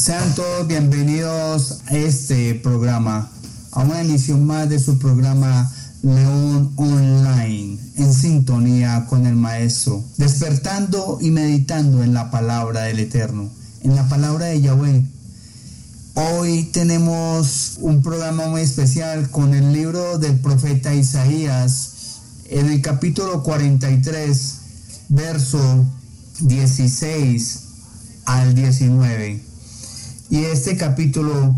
Sean todos bienvenidos a este programa, a una emisión más de su programa León Online, en sintonía con el Maestro, despertando y meditando en la palabra del Eterno, en la palabra de Yahweh. Hoy tenemos un programa muy especial con el libro del profeta Isaías, en el capítulo 43, verso 16 al 19. Y este capítulo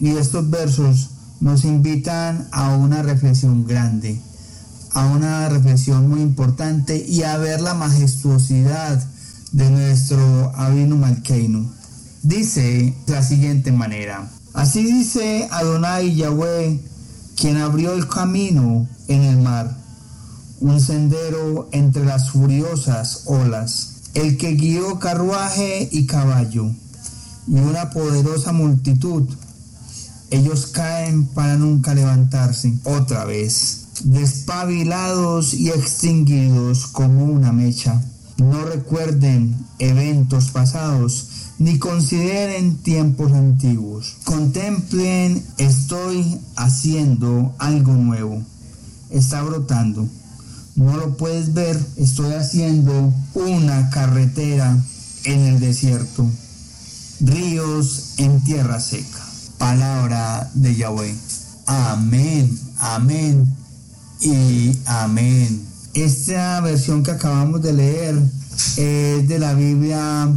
y estos versos nos invitan a una reflexión grande, a una reflexión muy importante y a ver la majestuosidad de nuestro Abinu Malkeinu. Dice de la siguiente manera, así dice Adonai Yahweh, quien abrió el camino en el mar, un sendero entre las furiosas olas, el que guió carruaje y caballo, y una poderosa multitud ellos caen para nunca levantarse otra vez, despabilados y extinguidos como una mecha. No recuerden eventos pasados, ni consideren tiempos antiguos. Contemplen, estoy haciendo algo nuevo. Está brotando. No lo puedes ver, estoy haciendo una carretera en el desierto. Ríos en tierra seca palabra de Yahweh. Amén, amén y amén. Esta versión que acabamos de leer es de la Biblia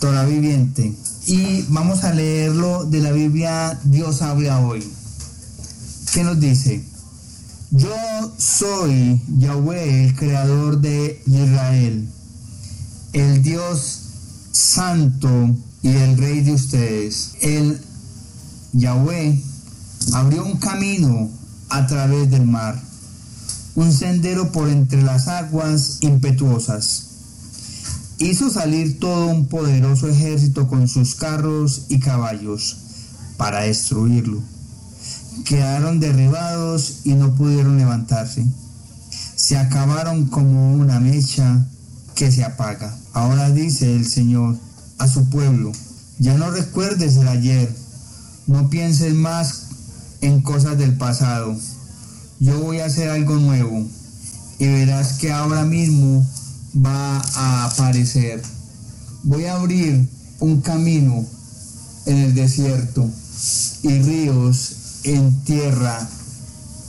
Torah Viviente. Y vamos a leerlo de la Biblia Dios habla hoy. ¿Qué nos dice? Yo soy Yahweh, el creador de Israel, el Dios santo y el rey de ustedes, el Yahweh abrió un camino a través del mar, un sendero por entre las aguas impetuosas. Hizo salir todo un poderoso ejército con sus carros y caballos para destruirlo. Quedaron derribados y no pudieron levantarse. Se acabaron como una mecha que se apaga. Ahora dice el Señor a su pueblo, ya no recuerdes el ayer no pienses más en cosas del pasado. Yo voy a hacer algo nuevo y verás que ahora mismo va a aparecer. Voy a abrir un camino en el desierto y ríos en tierra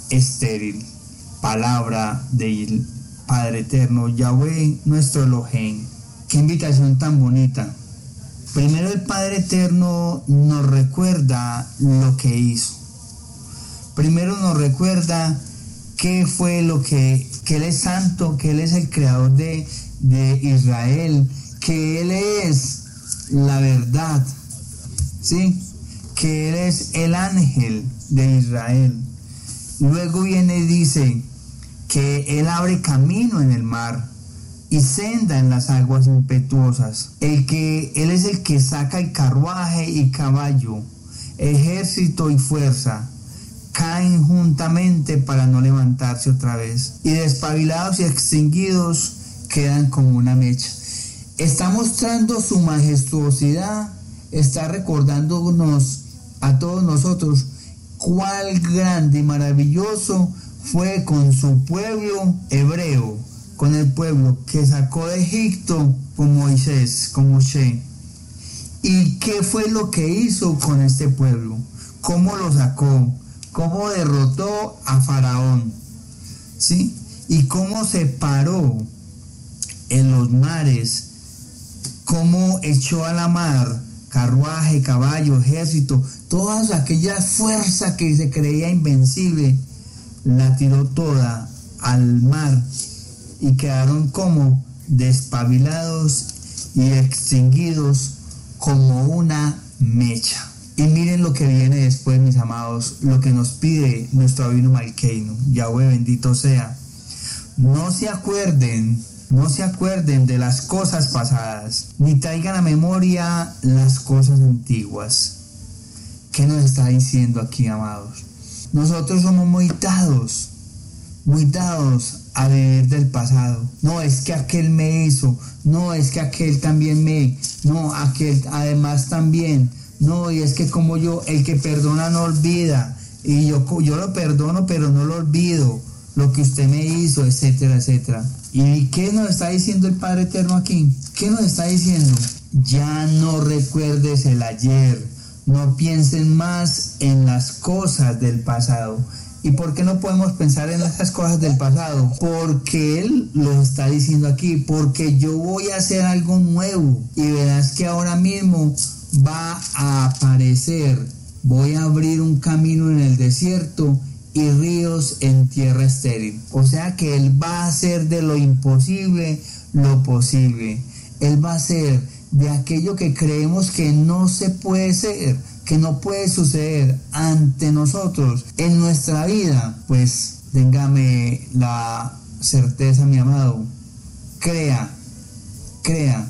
estéril. Palabra del Padre Eterno, Yahweh, nuestro Elohim. Qué invitación tan bonita. Primero el Padre Eterno nos recuerda lo que hizo. Primero nos recuerda qué fue lo que, Él es santo, que Él es el creador de, de Israel, que Él es la verdad, ¿sí? Que Él es el ángel de Israel. Luego viene y dice que Él abre camino en el mar y senda en las aguas impetuosas. El que él es el que saca el carruaje y caballo, ejército y fuerza caen juntamente para no levantarse otra vez y despabilados y extinguidos quedan como una mecha. Está mostrando su majestuosidad, está recordándonos a todos nosotros cuál grande y maravilloso fue con su pueblo hebreo con el pueblo que sacó de Egipto con Moisés, con Moshe. ¿Y qué fue lo que hizo con este pueblo? ¿Cómo lo sacó? ¿Cómo derrotó a Faraón? ¿Sí? ¿Y cómo se paró en los mares? ¿Cómo echó a la mar carruaje, caballo, ejército, toda aquella fuerza que se creía invencible, la tiró toda al mar y quedaron como despabilados y extinguidos como una mecha. Y miren lo que viene después, mis amados, lo que nos pide nuestro Abino Malkeino. Yahweh bendito sea. No se acuerden, no se acuerden de las cosas pasadas, ni traigan a memoria las cosas antiguas. ¿Qué nos está diciendo aquí, amados? Nosotros somos muy dados muy dados a vivir del pasado. No, es que aquel me hizo, no, es que aquel también me, no, aquel además también, no, y es que como yo, el que perdona no olvida, y yo, yo lo perdono, pero no lo olvido, lo que usted me hizo, etcétera, etcétera. ¿Y qué nos está diciendo el Padre Eterno aquí? ¿Qué nos está diciendo? Ya no recuerdes el ayer, no piensen más en las cosas del pasado. ¿Y por qué no podemos pensar en esas cosas del pasado? Porque Él lo está diciendo aquí, porque yo voy a hacer algo nuevo y verás que ahora mismo va a aparecer, voy a abrir un camino en el desierto y ríos en tierra estéril. O sea que Él va a hacer de lo imposible lo posible. Él va a hacer de aquello que creemos que no se puede ser, que no puede suceder ante nosotros en nuestra vida, pues téngame la certeza, mi amado, crea, crea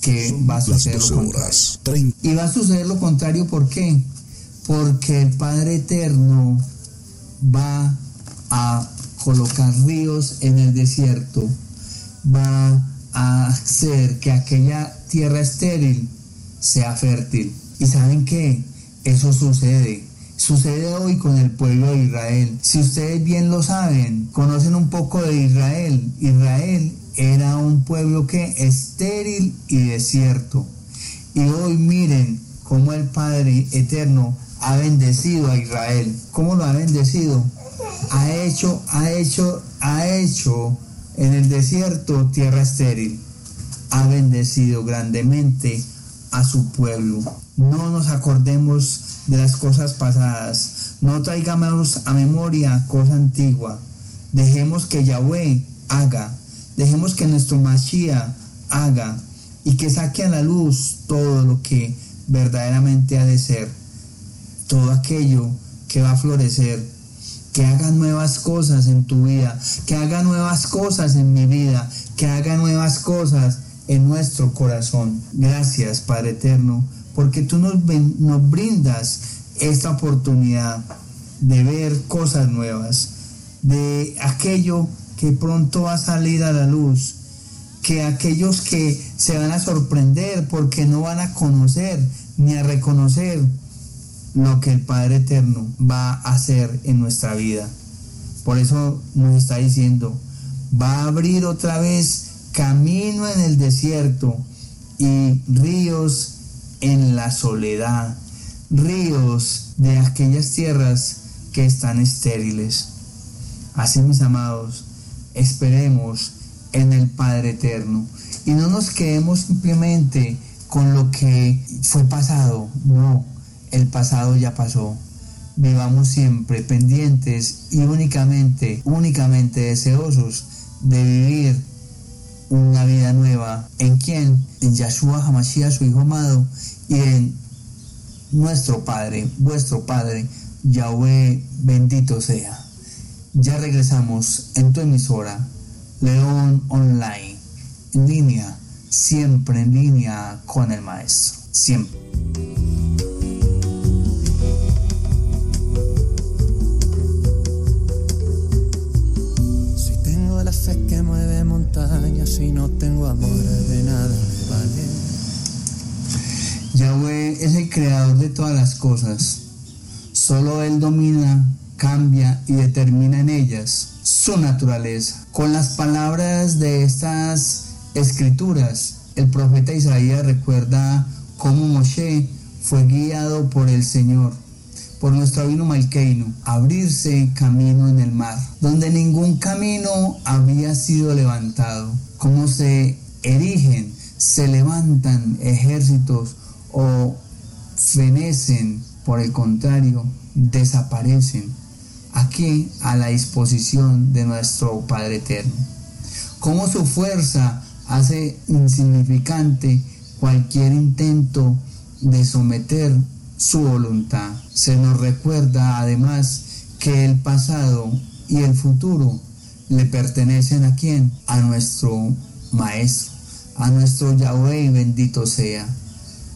que va a suceder lo contrario. Y va a suceder lo contrario, ¿por qué? Porque el Padre Eterno va a colocar ríos en el desierto, va a hacer que aquella tierra estéril sea fértil. ¿Y saben qué? Eso sucede. Sucede hoy con el pueblo de Israel. Si ustedes bien lo saben, conocen un poco de Israel. Israel era un pueblo que estéril y desierto. Y hoy miren cómo el Padre Eterno ha bendecido a Israel. ¿Cómo lo ha bendecido? Ha hecho, ha hecho, ha hecho en el desierto tierra estéril. Ha bendecido grandemente a su pueblo. No nos acordemos de las cosas pasadas. No traigamos a memoria cosa antigua. Dejemos que Yahweh haga. Dejemos que nuestro Mashiach haga y que saque a la luz todo lo que verdaderamente ha de ser. Todo aquello que va a florecer que haga nuevas cosas en tu vida, que haga nuevas cosas en mi vida, que haga nuevas cosas en nuestro corazón. Gracias, Padre Eterno, porque tú nos, nos brindas esta oportunidad de ver cosas nuevas, de aquello que pronto va a salir a la luz, que aquellos que se van a sorprender porque no van a conocer ni a reconocer lo que el Padre Eterno va a hacer en nuestra vida. Por eso nos está diciendo, va a abrir otra vez camino en el desierto y ríos en la soledad, ríos de aquellas tierras que están estériles. Así mis amados, esperemos en el Padre Eterno y no nos quedemos simplemente con lo que fue pasado, no, el pasado ya pasó. Vivamos siempre pendientes y únicamente, únicamente deseosos de vivir una vida nueva. ¿En quién? En Yahshua Hamashiach, su Hijo amado, y en nuestro Padre, vuestro Padre, Yahweh, bendito sea. Ya regresamos en tu emisora, León Online, en línea, siempre en línea con el Maestro, siempre. Creador de todas las cosas. Solo Él domina, cambia y determina en ellas su naturaleza. Con las palabras de estas escrituras, el profeta Isaías recuerda cómo Moshe fue guiado por el Señor por nuestro vino malqueino, abrirse camino en el mar, donde ningún camino había sido levantado, como se erigen, se levantan ejércitos o fenecen, por el contrario, desaparecen, aquí a la disposición de nuestro Padre Eterno. Como su fuerza hace insignificante cualquier intento de someter su voluntad. Se nos recuerda además que el pasado y el futuro le pertenecen a quién? A nuestro Maestro, a nuestro Yahweh bendito sea.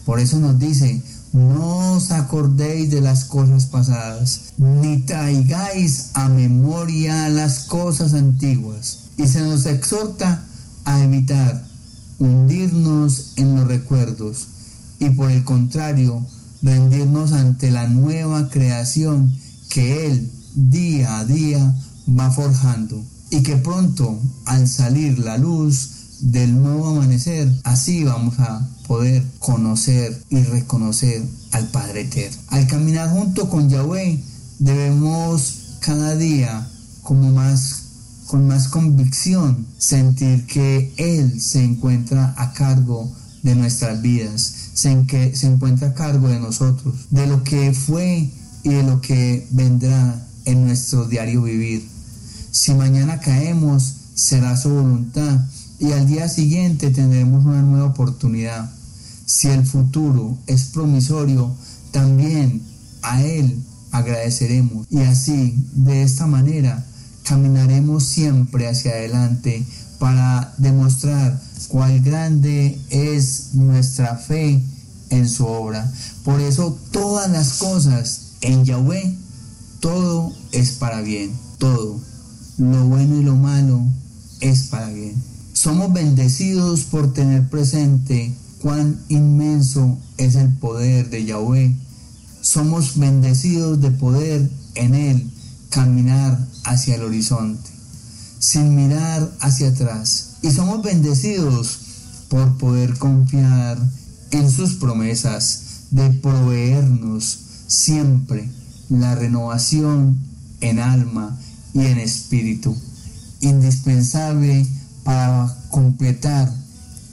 Por eso nos dice, no os acordéis de las cosas pasadas, ni traigáis a memoria las cosas antiguas. Y se nos exhorta a evitar hundirnos en los recuerdos y por el contrario, rendirnos ante la nueva creación que Él día a día va forjando y que pronto al salir la luz del nuevo amanecer, así vamos a poder conocer y reconocer al Padre Eterno. Al caminar junto con Yahweh, debemos cada día como más con más convicción sentir que Él se encuentra a cargo de nuestras vidas, se, que, se encuentra a cargo de nosotros, de lo que fue y de lo que vendrá en nuestro diario vivir. Si mañana caemos, será su voluntad y al día siguiente tendremos una nueva oportunidad. Si el futuro es promisorio, también a Él agradeceremos y así, de esta manera, caminaremos siempre hacia adelante para demostrar cuál grande es nuestra fe en su obra. Por eso todas las cosas en Yahweh, todo es para bien, todo. Lo bueno y lo malo es para bien. Somos bendecidos por tener presente cuán inmenso es el poder de Yahweh. Somos bendecidos de poder en Él caminar hacia el horizonte, sin mirar hacia atrás y somos bendecidos por poder confiar en sus promesas de proveernos siempre la renovación en alma y en espíritu, indispensable para completar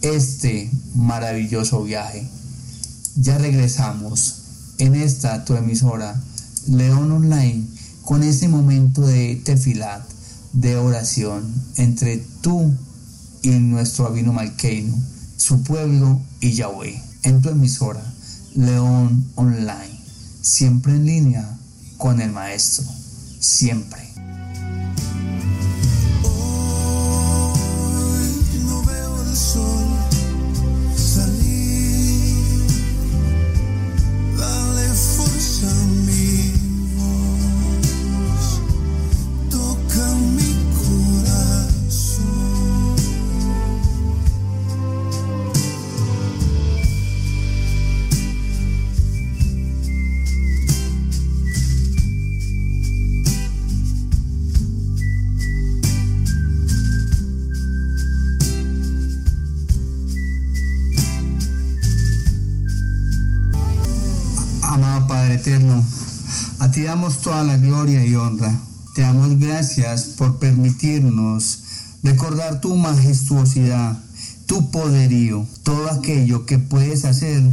este maravilloso viaje. Ya regresamos en esta tu emisora León Online con ese momento de tefilat, de oración entre tú y nuestro Abino Malkeino, su pueblo y Yahweh, en tu emisora León Online, siempre en línea con el Maestro, siempre. Te damos toda la gloria y honra. Te damos gracias por permitirnos recordar tu majestuosidad, tu poderío, todo aquello que puedes hacer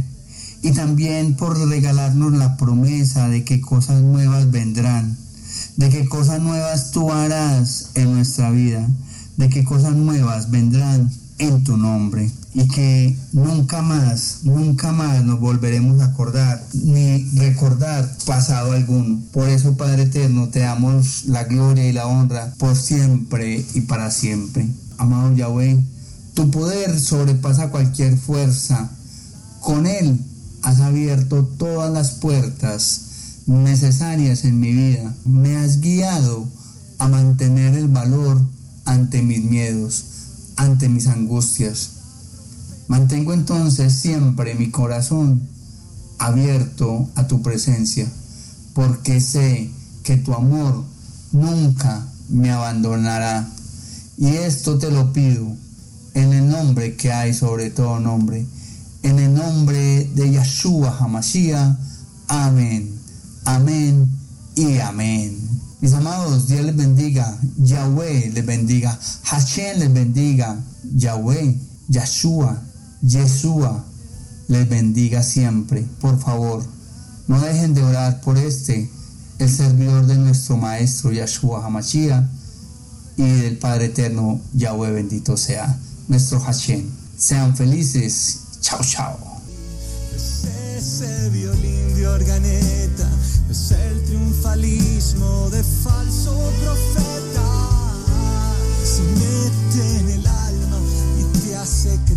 y también por regalarnos la promesa de que cosas nuevas vendrán, de que cosas nuevas tú harás en nuestra vida, de que cosas nuevas vendrán en tu nombre y que nunca más, nunca más nos volveremos a acordar ni recordar pasado alguno. Por eso, Padre Eterno, te damos la gloria y la honra por siempre y para siempre. Amado Yahweh, tu poder sobrepasa cualquier fuerza. Con él has abierto todas las puertas necesarias en mi vida. Me has guiado a mantener el valor ante mis miedos ante mis angustias. Mantengo entonces siempre mi corazón abierto a tu presencia, porque sé que tu amor nunca me abandonará. Y esto te lo pido en el nombre que hay sobre todo nombre, en el nombre de Yahshua Hamashiach. Amén, amén y amén. Mis amados, Dios les bendiga, Yahweh les bendiga, Hashem les bendiga, Yahweh, Yahshua, Yeshua les bendiga siempre. Por favor, no dejen de orar por este, el servidor de nuestro Maestro Yeshua Hamashia y del Padre Eterno Yahweh bendito sea, nuestro Hashem. Sean felices. Chao, chao. Es el triunfalismo de falso profeta. Se mete en el alma y te hace creer.